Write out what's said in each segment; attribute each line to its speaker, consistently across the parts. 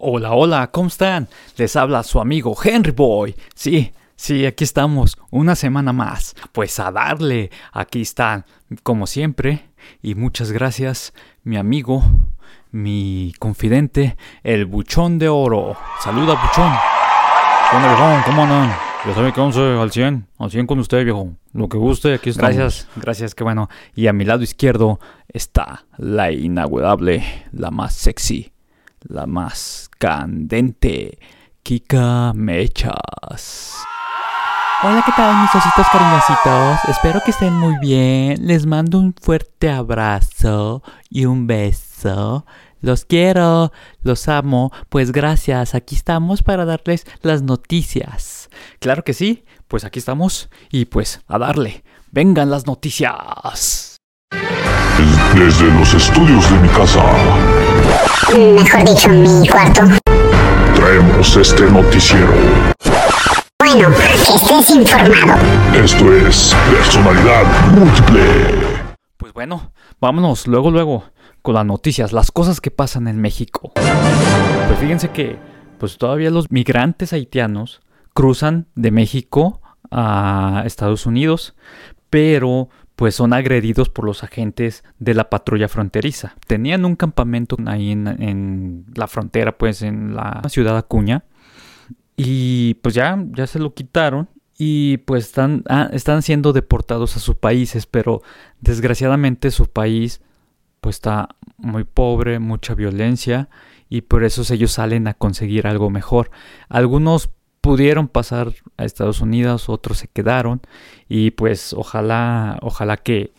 Speaker 1: Hola, hola, ¿cómo están? Les habla su amigo Henry Boy. Sí, sí, aquí estamos, una semana más. Pues a darle, aquí están, como siempre. Y muchas gracias, mi amigo, mi confidente, el Buchón de Oro. Saluda, Buchón.
Speaker 2: ¿Qué viejo? ¿Cómo andan? Ya saben que vamos al 100, al 100 con usted, viejo. Lo que guste, aquí estamos.
Speaker 1: Gracias, gracias, qué bueno. Y a mi lado izquierdo está la inagualable, la más sexy, la más candente, Kika Mechas.
Speaker 3: Hola, ¿qué tal mis ositos cariñositos? Espero que estén muy bien. Les mando un fuerte abrazo y un beso. Los quiero, los amo. Pues gracias, aquí estamos para darles las noticias.
Speaker 1: Claro que sí, pues aquí estamos y pues a darle. Vengan las noticias.
Speaker 4: Desde los estudios de mi casa.
Speaker 5: Mejor dicho, mi cuarto.
Speaker 4: Traemos este noticiero.
Speaker 5: Bueno, que estés informado.
Speaker 4: Esto es Personalidad Múltiple.
Speaker 1: Pues bueno, vámonos luego, luego con las noticias, las cosas que pasan en México. Pues fíjense que pues todavía los migrantes haitianos cruzan de México a Estados Unidos, pero pues son agredidos por los agentes de la patrulla fronteriza. Tenían un campamento ahí en, la frontera, pues en la ciudad Acuña, y pues ya, ya se lo quitaron y pues están, ah, están siendo deportados a sus países, pero desgraciadamente su país pues está muy pobre, mucha violencia y por eso ellos salen a conseguir algo mejor. Algunos pudieron pasar a Estados Unidos, otros se quedaron y pues ojalá, ojalá que,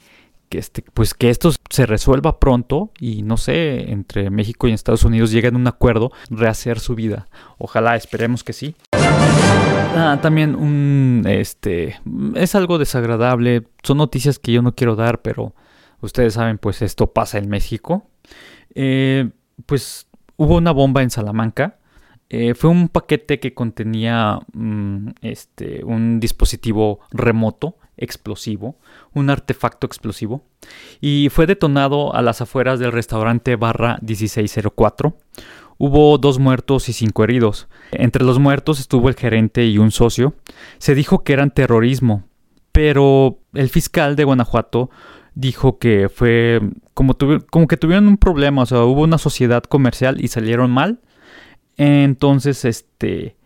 Speaker 1: este, pues que esto se resuelva pronto y no sé, entre México y Estados Unidos lleguen a un acuerdo, rehacer su vida. Ojalá, esperemos que sí. Ah, también un, este, es algo desagradable, son noticias que yo no quiero dar, pero ustedes saben, pues esto pasa en México. Eh, pues hubo una bomba en Salamanca eh, fue un paquete que contenía mm, este, un dispositivo remoto explosivo, un artefacto explosivo, y fue detonado a las afueras del restaurante barra 1604. Hubo dos muertos y cinco heridos. Entre los muertos estuvo el gerente y un socio. Se dijo que eran terrorismo, pero el fiscal de Guanajuato dijo que fue como, como que tuvieron un problema, o sea, hubo una sociedad comercial y salieron mal entonces, este,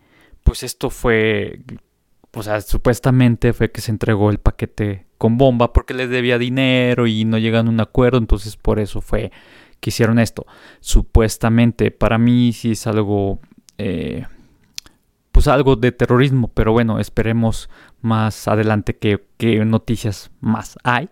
Speaker 1: pues esto fue, o sea, supuestamente fue que se entregó el paquete con bomba porque les debía dinero y no llegan a un acuerdo, entonces por eso fue que hicieron esto. Supuestamente, para mí sí es algo, eh, pues algo de terrorismo, pero bueno, esperemos más adelante que noticias más hay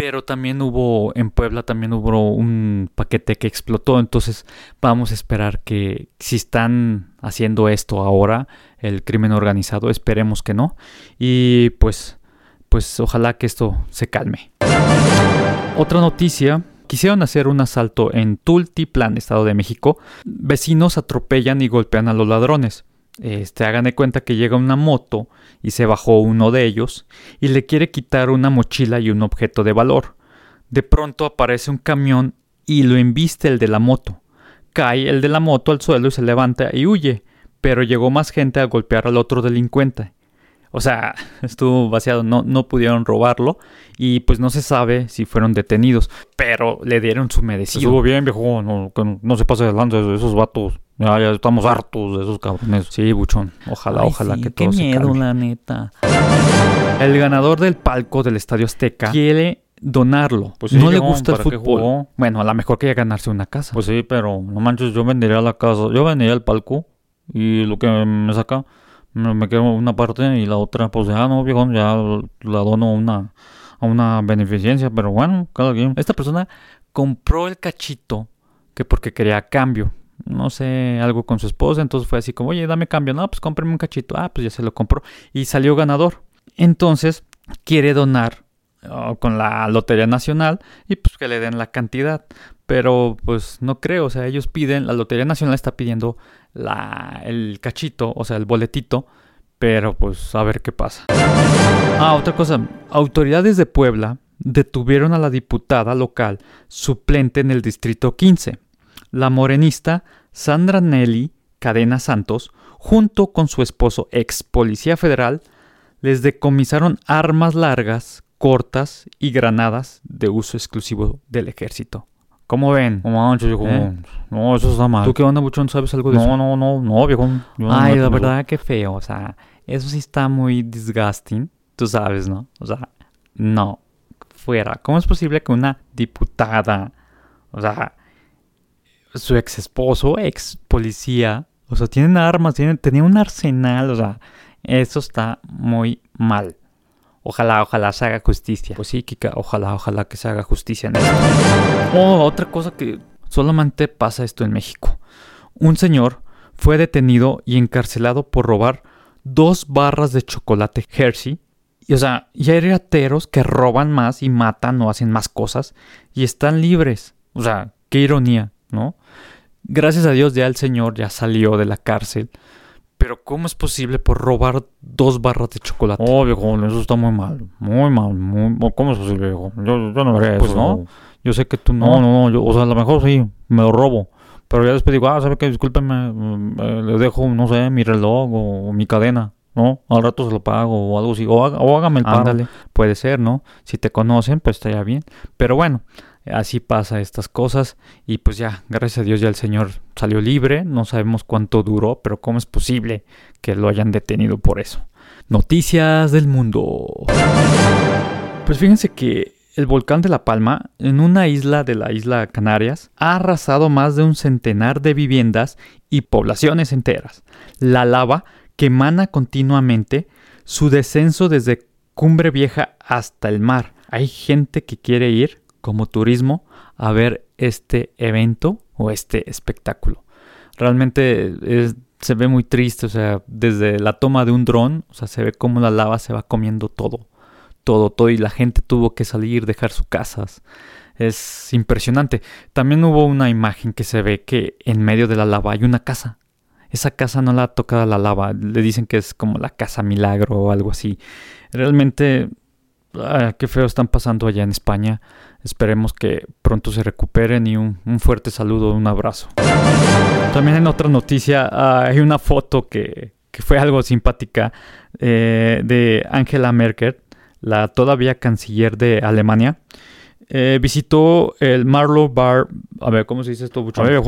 Speaker 1: pero también hubo en Puebla también hubo un paquete que explotó entonces vamos a esperar que si están haciendo esto ahora el crimen organizado esperemos que no y pues pues ojalá que esto se calme otra noticia Quisieron hacer un asalto en Tultiplan, Estado de México. Vecinos atropellan y golpean a los ladrones. Este, hagan de cuenta que llega una moto y se bajó uno de ellos y le quiere quitar una mochila y un objeto de valor. De pronto aparece un camión y lo embiste el de la moto. Cae el de la moto al suelo y se levanta y huye, pero llegó más gente a golpear al otro delincuente. O sea, estuvo vaciado, no, no pudieron robarlo y pues no se sabe si fueron detenidos, pero le dieron su merecido.
Speaker 2: Estuvo bien, viejo, no, no se pase adelante de esos vatos. Ya, ya estamos hartos de esos cabrones.
Speaker 1: Sí, buchón. Ojalá, ojalá que todo
Speaker 3: qué miedo, la neta.
Speaker 1: El ganador del palco del Estadio Azteca quiere donarlo. Pues no le gusta el fútbol. Bueno, a lo mejor quería ganarse una casa.
Speaker 2: Pues sí, pero no manches, yo vendería la casa. Yo vendería el palco y lo que me saca me quedo una parte y la otra, pues ya no, viejo, ya la dono una, a una beneficencia, pero bueno, cada quien.
Speaker 1: Esta persona compró el cachito que porque quería cambio. No sé, algo con su esposa, entonces fue así como, oye, dame cambio. No, pues cómprame un cachito. Ah, pues ya se lo compró. Y salió ganador. Entonces, quiere donar oh, con la Lotería Nacional y pues que le den la cantidad. Pero pues no creo, o sea, ellos piden, la Lotería Nacional está pidiendo la, el cachito, o sea, el boletito, pero pues a ver qué pasa. Ah, otra cosa, autoridades de Puebla detuvieron a la diputada local suplente en el distrito 15, la morenista Sandra Nelly Cadena Santos, junto con su esposo ex policía federal, les decomisaron armas largas, cortas y granadas de uso exclusivo del ejército. ¿Cómo ven?
Speaker 2: No manches, viejo.
Speaker 1: ¿Eh?
Speaker 2: No, eso está mal.
Speaker 1: ¿Tú qué onda, Buchón? ¿Sabes algo de
Speaker 2: No,
Speaker 1: eso?
Speaker 2: no, no, no, viejo. Yo
Speaker 1: Ay, la verdad que feo, o sea, eso sí está muy disgusting, tú sabes, ¿no? O sea, no, fuera. ¿Cómo es posible que una diputada, o sea, su ex esposo, ex policía, o sea, tienen armas, tienen, tenía un arsenal, o sea, eso está muy mal. Ojalá, ojalá se haga justicia. Pues sí, Kika, ojalá, ojalá que se haga justicia en esto. Oh, otra cosa que solamente pasa esto en México. Un señor fue detenido y encarcelado por robar dos barras de chocolate Hershey. Y, o sea, y hay rateros que roban más y matan o hacen más cosas y están libres. O sea, qué ironía, ¿no? Gracias a Dios ya el señor ya salió de la cárcel. Pero ¿cómo es posible por robar dos barras de chocolate?
Speaker 2: Oh, viejo, eso está muy mal. Muy mal. Muy... ¿Cómo es posible, viejo? Yo, yo no haría
Speaker 1: Pues
Speaker 2: eso.
Speaker 1: no. Yo sé que tú
Speaker 2: No,
Speaker 1: no.
Speaker 2: no, no. Yo, o sea, a lo mejor sí, me lo robo. Pero ya después digo, ah, ¿sabe qué? Discúlpeme, mm, eh, le dejo, no sé, mi reloj o, o mi cadena, ¿no? Al rato se lo pago o algo así. O, haga- o hágame el paro.
Speaker 1: Ándale, puede ser, ¿no? Si te conocen, pues estaría bien. Pero bueno, así pasa estas cosas. Y pues ya, gracias a Dios ya el señor salió libre. No sabemos cuánto duró, pero ¿cómo es posible que lo hayan detenido por eso? Noticias del mundo. Pues fíjense que el volcán de La Palma, en una isla de la isla Canarias, ha arrasado más de un centenar de viviendas y poblaciones enteras. La lava que emana continuamente su descenso desde Cumbre Vieja hasta el mar. Hay gente que quiere ir como turismo a ver este evento o este espectáculo. Realmente se ve muy triste, o sea, desde la toma de un dron, o sea, se ve cómo la lava se va comiendo todo todo, todo, y la gente tuvo que salir, dejar sus casas. Es impresionante. También hubo una imagen que se ve que en medio de la lava hay una casa. Esa casa no la ha tocado la lava. Le dicen que es como la casa milagro o algo así. Realmente, ah, qué feo están pasando allá en España. Esperemos que pronto se recuperen y un, un fuerte saludo, un abrazo. También en otra noticia ah, hay una foto que, que fue algo simpática eh, de Angela Merkel, la todavía canciller de Alemania. Eh, visitó el Marlow Bar. A ver, ¿cómo se dice esto,
Speaker 2: A ver,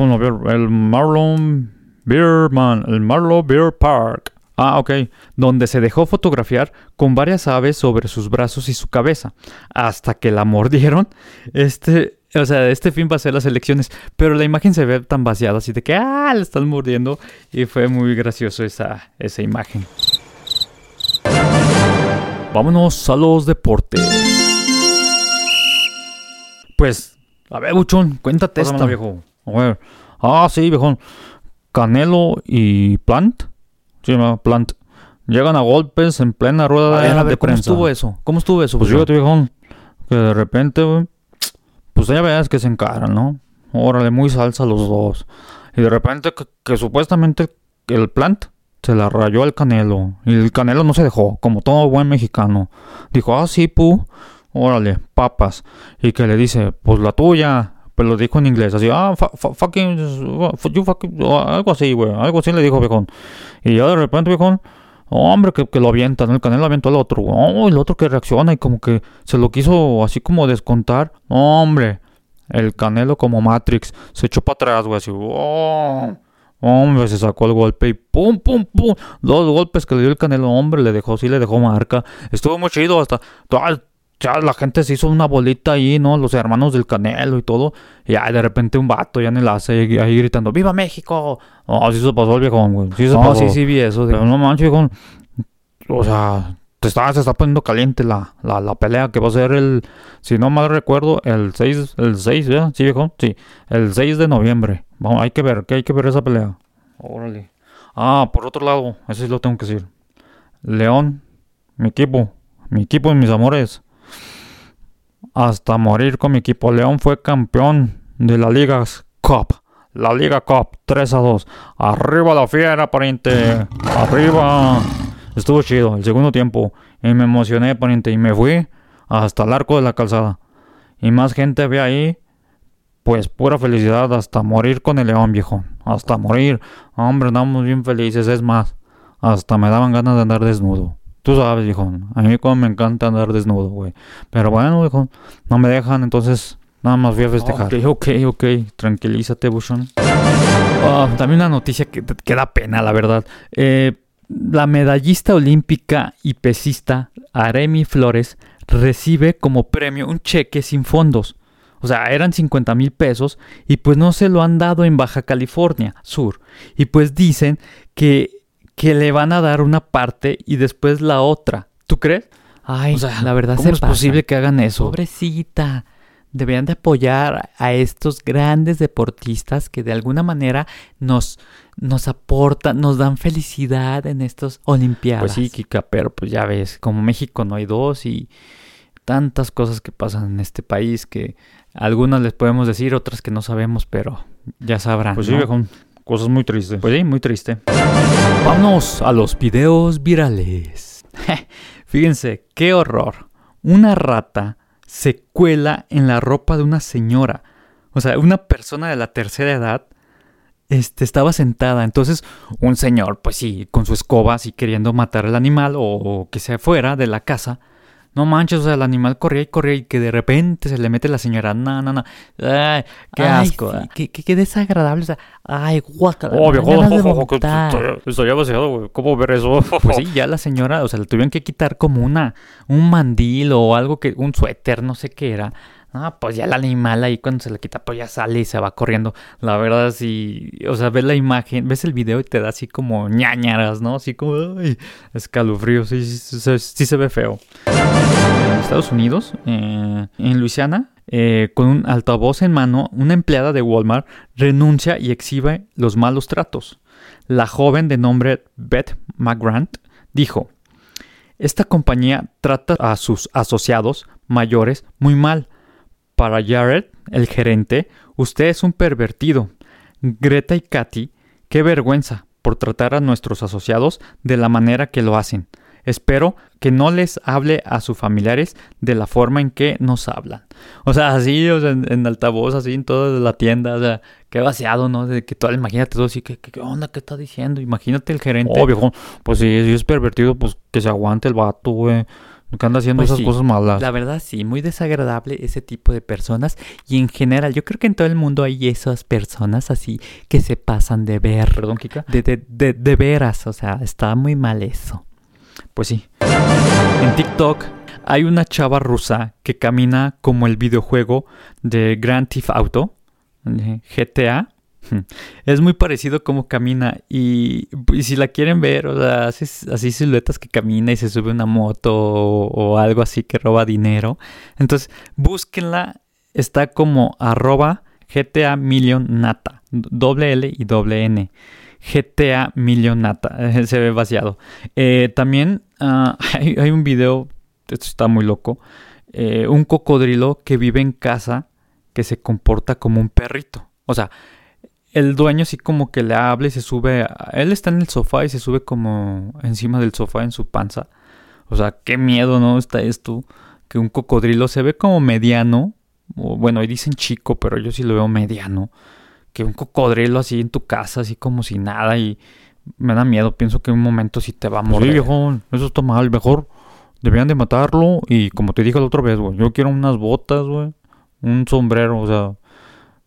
Speaker 2: el Marlon Beerman, el Marlon Beer Park.
Speaker 1: Ah, ok. Donde se dejó fotografiar con varias aves sobre sus brazos y su cabeza. Hasta que la mordieron. Este. O sea, este fin va a ser las elecciones. Pero la imagen se ve tan vaciada, así de que ah, la están mordiendo. Y fue muy gracioso esa, esa imagen. Vámonos a los deportes. Pues, a ver, Buchón, cuéntate
Speaker 2: Pásamela,
Speaker 1: esta.
Speaker 2: viejo. A ver. Ah, sí, viejo. Canelo y Plant. Sí, ma, Plant. Llegan a golpes en plena rueda
Speaker 1: A ver, a
Speaker 2: de
Speaker 1: ver, ¿cómo
Speaker 2: prensa.
Speaker 1: estuvo eso? ¿Cómo estuvo eso?
Speaker 2: Pues
Speaker 1: Buchón?
Speaker 2: fíjate, viejo, que de repente, güey, pues ya ves que se encaran, ¿no? Órale, muy salsa los dos. Y de repente que, que supuestamente el plant se la rayó al Canelo. Y el Canelo no se dejó, como todo buen mexicano. Dijo, ah, sí, pu, órale, papas. Y que le dice, pues la tuya. Pero lo dijo en inglés, así, ah, fu- fu- fucking, you fucking, o algo así, güey, algo así le dijo, viejón. Y ya de repente, viejón, Hombre, que, que lo avientan, el Canelo avientó al otro. Oh, el otro que reacciona y como que se lo quiso así como descontar. Hombre, el Canelo como Matrix se echó para atrás, güey, así. oh, hombre, se sacó el golpe y pum, pum, pum. Dos golpes que le dio el Canelo, hombre, le dejó, sí le dejó marca. Estuvo muy chido hasta. Ya la gente se hizo una bolita ahí, ¿no? Los hermanos del Canelo y todo. Y ya de repente un vato ya en el hace ahí gritando, ¡Viva México! Oh, sí se pasó el viejón, güey. Sí se
Speaker 1: No,
Speaker 2: pasó.
Speaker 1: sí, sí vi eso.
Speaker 2: Pero no manches, viejo. O sea, te está, se está poniendo caliente la, la, la pelea que va a ser el, si no mal recuerdo, el 6, el 6, ¿verdad? Sí, viejo, sí, el 6 de noviembre. Vamos, hay que ver, que hay que ver esa pelea. Órale. Ah, por otro lado, eso sí lo tengo que decir. León, mi equipo, mi equipo y mis amores. Hasta morir con mi equipo. León fue campeón de la Liga Cup. La Liga Cup 3 a 2. Arriba la fiera, pariente. Arriba. Estuvo chido el segundo tiempo. Y me emocioné, pariente. Y me fui hasta el arco de la calzada. Y más gente ve ahí. Pues pura felicidad hasta morir con el león, viejo. hasta morir. Hombre, andamos bien felices, es más, hasta me daban ganas de andar desnudo. Tú sabes, viejón, a mí como me encanta andar desnudo, güey. Pero bueno, viejón, no me dejan, entonces nada más voy a festejar.
Speaker 1: Ok, ok, ok. Tranquilízate, Bushon. Ah, también una noticia que, que da pena, la verdad. Eh, la medallista olímpica y pesista Aremi Flores recibe como premio un cheque sin fondos. O sea, eran 50 mil pesos y pues no se lo han dado en Baja California Sur. Y pues dicen que, que le van a dar una parte y después la otra. ¿Tú crees?
Speaker 3: Ay,
Speaker 1: O sea,
Speaker 3: la verdad
Speaker 1: ¿cómo
Speaker 3: se
Speaker 1: es posible que hagan eso?
Speaker 3: Pobrecita. Deberían de apoyar a estos grandes deportistas que de alguna manera nos, nos aportan, nos dan felicidad en estas Olimpiadas.
Speaker 1: Pues sí, Kika, pero pues ya ves, como México no hay dos y tantas cosas que pasan en este país que algunas les podemos decir, otras que no sabemos, pero ya sabrán.
Speaker 2: Pues sí,
Speaker 1: ¿no?
Speaker 2: viejón, cosas muy tristes.
Speaker 1: Pues sí, muy triste. Vámonos a los videos virales. Fíjense, qué horror. Una rata se cuela en la ropa de una señora. O sea, una persona de la tercera edad este, estaba sentada. Entonces, un señor, pues sí, con su escoba, así queriendo matar al animal o, o que se fuera de la casa. No manches, o sea, el animal corría y corría y que de repente se le mete la señora. No, no, no. Ay, qué
Speaker 3: Ay,
Speaker 1: asco.
Speaker 3: sí,
Speaker 1: ah.
Speaker 3: qué, qué- qué desagradable. O sea, ay, guácala.
Speaker 2: Oh, viejo, estoy ya vaciado, güey. ¿Cómo ver eso?
Speaker 1: Pues sí, ya la señora, o sea, le tuvieron que quitar como una, un mandil o algo que, un suéter, no sé qué era. Ah, pues ya el animal ahí cuando se le quita, pues ya sale y se va corriendo. La verdad, sí, o sea, ves la imagen, ves el video y te da así como ñañaras, ¿no? Así como, ay, escalofrío, sí, sí, se ve feo. En Estados Unidos, eh, en Luisiana, eh, con un altavoz en mano, una empleada de Walmart renuncia y exhibe los malos tratos. La joven de nombre Beth McGrant dijo, esta compañía trata a sus asociados mayores muy mal. Para Jared, el gerente, usted es un pervertido. Greta y Katy, qué vergüenza por tratar a nuestros asociados de la manera que lo hacen. Espero que no les hable a sus familiares de la forma en que nos hablan. O sea, así, o sea, en, altavoz, así en toda la tienda, o sea, qué vaciado, ¿no? De que todo, imagínate todo así, ¿qué, qué, onda? ¿Qué está diciendo? Imagínate el gerente.
Speaker 2: Oh, viejo, pues sí, si es pervertido, pues que se aguante el vato, güey. Que anda haciendo
Speaker 3: Pues
Speaker 2: esas
Speaker 3: sí,
Speaker 2: cosas malas.
Speaker 3: La verdad sí, muy desagradable ese tipo de personas y en general yo creo que en todo el mundo hay esas personas así que se pasan de ver,
Speaker 1: Perdón, Kika.
Speaker 3: de, de, de, de veras, o sea, está muy mal eso.
Speaker 1: Pues sí. En TikTok hay una chava rusa que camina como el videojuego de Grand Theft Auto, eh, GTA. Es muy parecido como camina y, si la quieren ver, o sea, hace así siluetas que camina y se sube una moto o, algo así que roba dinero. Entonces, búsquenla, está como arroba GTA Million Nata, doble L y doble N. GTA Million Nata, se ve vaciado. Eh, también ah, hay, hay un video, esto está muy loco, eh, un cocodrilo que vive en casa que se comporta como un perrito. O sea, el dueño sí como que le habla y se sube, él está en el sofá y se sube como encima del sofá en su panza. O sea, qué miedo, ¿no? Está esto, que un cocodrilo se ve como mediano, o bueno, ahí dicen chico, pero yo sí lo veo mediano. Que un cocodrilo así en tu casa, así como si nada y me da miedo, pienso que en un momento sí te va a morir.
Speaker 2: sí, viejo, eso está mal. Mejor debían de matarlo. Y como te dije la otra vez, güey, yo quiero unas botas, güey. Un sombrero, o sea,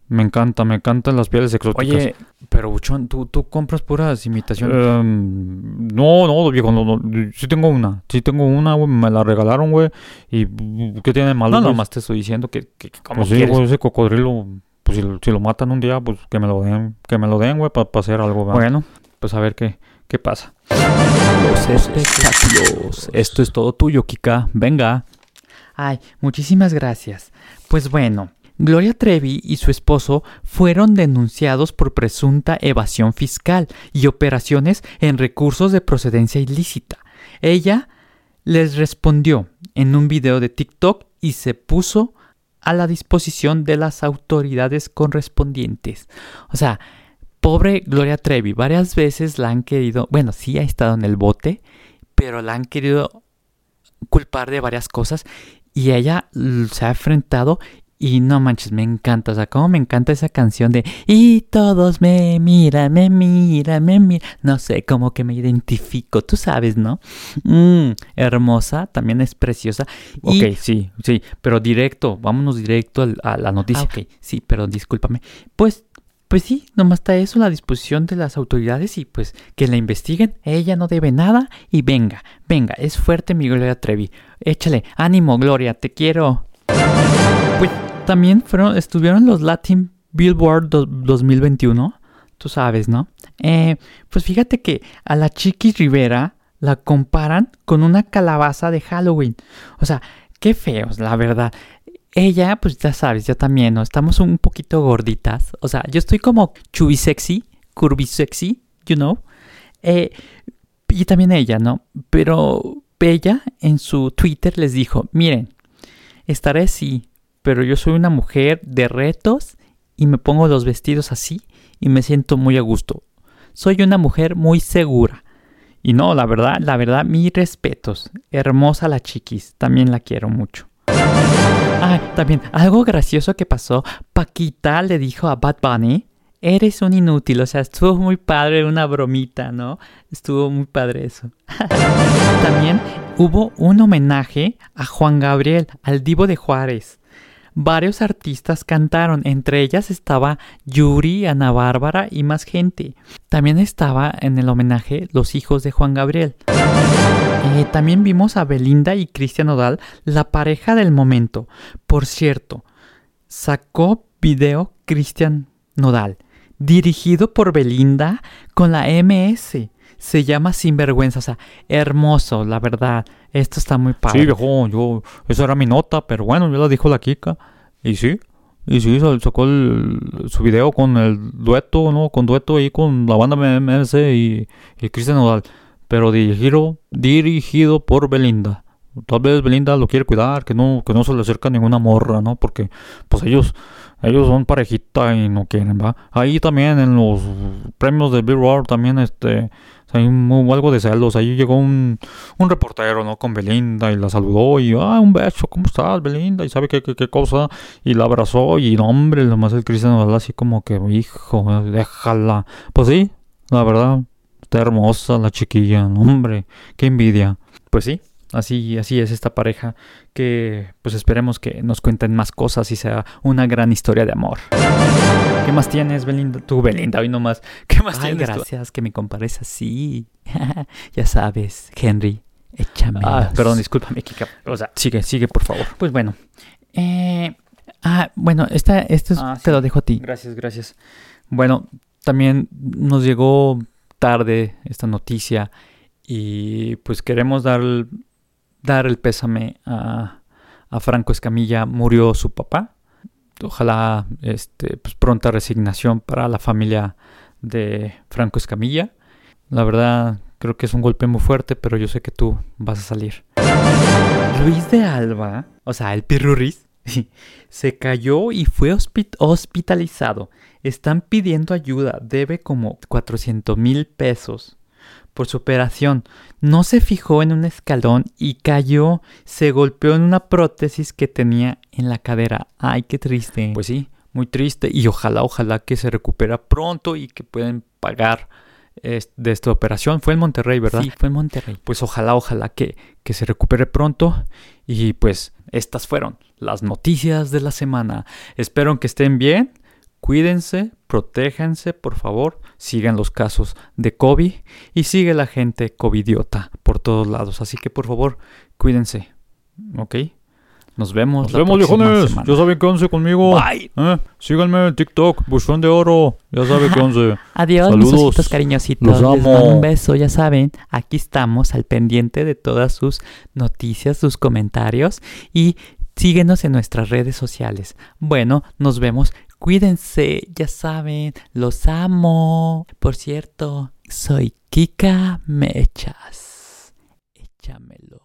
Speaker 2: me encanta, me encantan las pieles exóticas.
Speaker 1: Oye, pero Buchón, ¿tú, tú compras puras imitaciones.
Speaker 2: Em, no, no, viejo, no, no, sí tengo una, sí tengo una, güey, me la regalaron, güey, y ¿qué tiene de malo?
Speaker 1: no,
Speaker 2: pues?
Speaker 1: nomás te estoy diciendo que, que ¿cómo
Speaker 2: Pues sí, güey, ese cocodrilo, pues si, lo- si lo matan un día, pues que me lo den, que me lo den, güey, para hacer algo, ¿verdad?
Speaker 1: Bueno, pues a ver qué, qué pasa. Los espectáculos. Esto es todo tuyo, Kika. Venga.
Speaker 3: Ay, muchísimas gracias. Pues bueno, Gloria Trevi y su esposo fueron denunciados por presunta evasión fiscal y operaciones en recursos de procedencia ilícita. Ella les respondió en un video de TikTok y se puso a la disposición de las autoridades correspondientes. O sea, pobre Gloria Trevi, varias veces la han querido, bueno, sí ha estado en el bote, pero la han querido culpar de varias cosas y ella se ha enfrentado
Speaker 1: Y no manches, me encanta, o sea, cómo me encanta esa canción de Y todos me miran, me miran, me miran. No sé, como que me identifico, tú sabes, ¿no? Mm, hermosa, también es preciosa. Y-
Speaker 3: Ok, sí, sí, pero directo, vámonos directo al- a la
Speaker 1: Ah,
Speaker 3: noticia.
Speaker 1: ok, sí, perdón, discúlpame. Pues, pues sí, nomás está eso la disposición de las autoridades y pues que la investiguen. Ella no debe nada y venga, venga, es fuerte mi Gloria Trevi. Échale, ánimo, Gloria, te quiero. También estuvieron los Latin Billboard do- 2021, tú sabes, ¿no? Eh, pues fíjate que a la Chiqui Rivera la comparan con una calabaza de Halloween. O sea, qué feos, la verdad. Ella, pues ya sabes, yo también, ¿no? Estamos un poquito gorditas. O sea, yo estoy como chubby sexy, curvy sexy, you know. Eh, y también ella, ¿no? Pero ella en su Twitter les dijo, miren, estaré así, pero yo soy una mujer de retos y me pongo los vestidos así y me siento muy a gusto. Soy una mujer muy segura. Y no, la verdad, la verdad, mis respetos. Hermosa la chiquis, también la quiero mucho. Ah, también, algo gracioso que pasó, Paquita le dijo a Bad Bunny, eres un inútil, o sea, estuvo muy padre, una bromita, ¿no? Estuvo muy padre eso. También hubo un homenaje a Juan Gabriel, al divo de Juárez. Varios artistas cantaron, entre ellas estaba Yuri, Ana Bárbara y más gente. También estaba en el homenaje los hijos de Juan Gabriel. Eh, también vimos a Belinda y Cristian Odal, la pareja del momento. Por cierto, sacó video Cristian Nodal, dirigido por Belinda con la MS. Se llama Sinvergüenza, o sea, hermoso, la verdad. Esto está muy padre.
Speaker 2: Sí, viejo, yo, esa era mi nota, pero bueno, ya la dijo la Kika. Y sí, y sí, sa- sacó el- su video con el dueto, ¿no? Con dueto ahí con la banda MS y, y Cristian Nodal. Pero dirigido, dirigido por Belinda. Tal vez Belinda lo quiere cuidar, que no, que no se le acerca ninguna morra, ¿no? Porque, pues ellos, ellos son parejita y no quieren, ¿va? Ahí también en los premios de Billboard también, este, hay un- algo de celos. Ahí llegó un, un reportero, ¿no? Con Belinda y la saludó y, ah, un beso, ¿cómo estás, Belinda? Y sabe qué, qué, cosa. Y la abrazó y, no, hombre, nomás el Cristiano Nodal así como que, hijo, déjala. Pues sí, la verdad, está hermosa la chiquilla, hombre, qué envidia.
Speaker 3: Pues sí, así, así es esta pareja que pues esperemos que nos cuenten más cosas y sea una gran historia de amor. ¿Qué más tienes, Belinda? Tú, Belinda, hoy nomás. ¿Qué más
Speaker 1: Ay,
Speaker 3: tienes tú?
Speaker 1: gracias que me compares así. ya sabes, Henry, échame.
Speaker 3: Ah, perdón, discúlpame, Kika. O sea, sigue, sigue, por favor.
Speaker 1: Pues bueno. Eh, ah, bueno, esta, esto es-
Speaker 3: Ah,
Speaker 1: te lo dejo a ti.
Speaker 3: Gracias, gracias. Bueno, también nos llegó tarde esta noticia y pues queremos dar dar el pésame a, a Franco Escamilla. Murió su papá. Ojalá este, pues, pronta resignación para la familia de Franco Escamilla. La verdad, creo que es un golpe muy fuerte, pero yo sé que tú vas a salir. Luis de Alba, o sea, el Pirurris, se cayó y fue hospi- hospitalizado. Están pidiendo ayuda, debe como 400 mil pesos por su operación. No se fijó en un escalón y cayó, se golpeó en una prótesis que tenía en la cadera. Ay, qué triste. Pues sí, muy triste y ojalá, ojalá que se recupera pronto y que puedan pagar de esta operación. Fue en Monterrey, ¿verdad?
Speaker 1: Sí, fue en Monterrey.
Speaker 3: pues ojalá, ojalá que, que se recupere pronto. Y pues estas fueron las noticias de la semana. Espero que estén bien. Cuídense, protéjanse, por favor. Sigan los casos de COVID y sigue la gente covidiota por todos lados. Así que por favor, cuídense. ¿Ok? Nos vemos.
Speaker 2: Nos
Speaker 3: la
Speaker 2: vemos, viejones.
Speaker 3: semana.
Speaker 2: Ya saben qué once conmigo.
Speaker 3: Bye.
Speaker 2: ¿Eh? Síganme en TikTok, Buchón de Oro. Ya saben qué once.
Speaker 1: Adiós,
Speaker 2: Saludos.
Speaker 1: cariñositos.
Speaker 2: Los
Speaker 1: Les mando un beso, ya saben. Aquí estamos al pendiente de todas sus noticias, sus comentarios y síguenos en nuestras redes sociales. Bueno, nos vemos. Cuídense, ya saben. Los amo. Por cierto, soy Kika Mechas. Échamelo.